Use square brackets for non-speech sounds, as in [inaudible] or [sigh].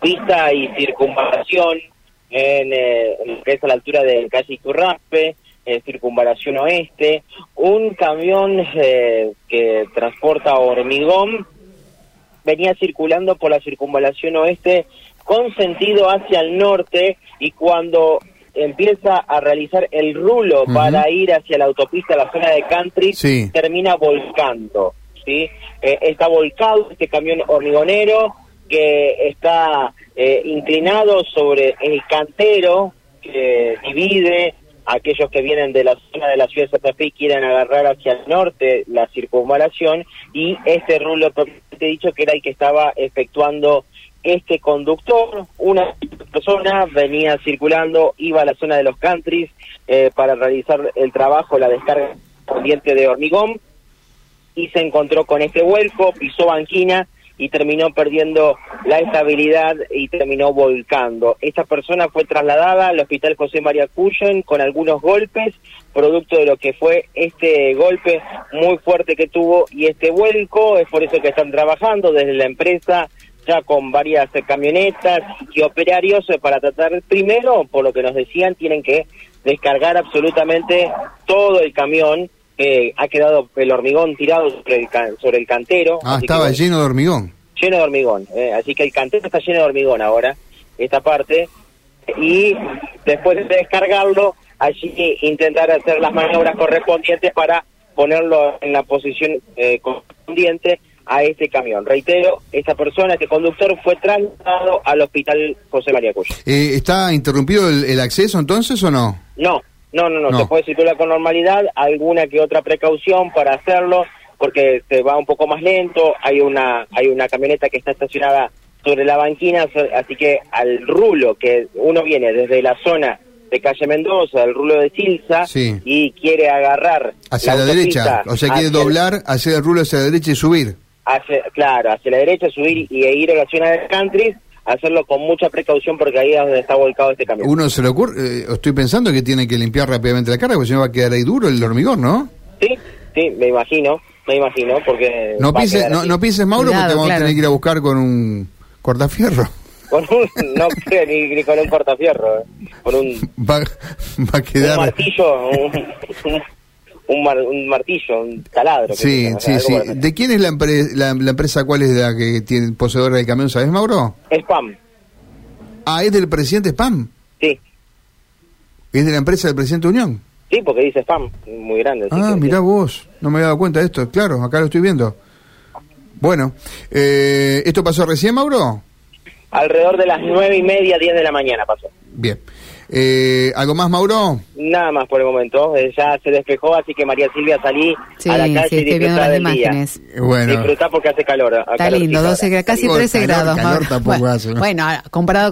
pista y circunvalación en, eh, en lo que es a la altura de calle Iturraspe, eh, circunvalación oeste, un camión eh, que transporta hormigón venía circulando por la circunvalación oeste con sentido hacia el norte y cuando empieza a realizar el rulo para ir hacia la autopista, la zona de country, Sí. termina volcando. ¿sí? Eh, está volcado este camión hormigonero que está eh, inclinado sobre el cantero que divide a aquellos que vienen de la zona de la ciudad de Santa Fe y quieren agarrar hacia el norte la circunvalación. Y este rulo propiamente dicho que era el que estaba efectuando este conductor, una persona venía circulando, iba a la zona de los countries eh, para realizar el trabajo, la descarga corriente de hormigón y se encontró con este vuelco, pisó banquina y terminó perdiendo la estabilidad y terminó volcando. Esta persona fue trasladada al hospital José María Cuyen con algunos golpes, producto de lo que fue este golpe muy fuerte que tuvo y este vuelco, es por eso que están trabajando desde la empresa ya con varias camionetas y operarios eh, para tratar primero, por lo que nos decían, tienen que descargar absolutamente todo el camión eh, ha quedado el hormigón tirado sobre el, ca- sobre el cantero. Ah, que, estaba lleno de hormigón. lleno de hormigón. eh, así que el cantero está lleno de hormigón ahora, esta parte. Y después de descargarlo, allí intentar hacer las maniobras correspondientes para ponerlo en la posición eh, correspondiente a este camión. Reitero, esta persona, este conductor, fue trasladado al hospital José María Cuyo. Eh, ¿Está interrumpido el, el acceso entonces o no? No, no, no, no, No. se puede circular con normalidad, alguna que otra precaución para hacerlo, porque se va un poco más lento, hay una, hay una camioneta que está estacionada sobre la banquina, así que al rulo que uno viene desde la zona de calle Mendoza, el rulo de Silsa, Sí. y quiere agarrar Hacia la, derecha. O sea, quiere doblar, hacer el rulo hacia la derecha y subir. hacia- claro, hacia la derecha, subir y e ir a la zona de country, hacerlo con mucha precaución porque ahí es donde está volcado este camión. Uno se le ocurre, eh, estoy pensando que tiene que limpiar rápidamente la carga, porque si no va a quedar ahí duro el hormigón, ¿no? Sí, sí, me imagino, me imagino, porque... No quedar pienses, Mauro, Cuidado, porque vamos claro. a tener que ir a buscar con un cortafierro. Con un, no creo ni, ni con un cortafierro, eh. con un, [laughs] Va, va a un quedar... martillo, un, un, mar- un martillo, un taladro. Sí, o sí, sea, sí. ¿De quién es la, empre- la, la empresa, cuál es la que tiene poseedora del camión, sabes, Mauro? estilo. Spam, Ah, es del presidente Spam. sí, Es de la empresa del presidente Unión. sí, porque dice spam, muy grande. Ah, mirá vos, no me había dado cuenta de esto, claro, acá lo estoy viendo. Bueno, eh, ¿esto pasó recién, Mauro? Alrededor de las nueve y media, diez de la mañana pasó. Bien. Eh, ¿Algo más, Mauro? Nada más por el momento, eh, ya se despejó, así que María Silvia salí Sí, a la sí, calle y estoy viendo disfrutar las del día. imágenes. Eh, Bueno, Disfrutar porque hace calor. Está lindo, 12 grados, casi Calor, 13 calor, grados. calor Mauro. tampoco bueno, hace, ¿no? bueno, comparado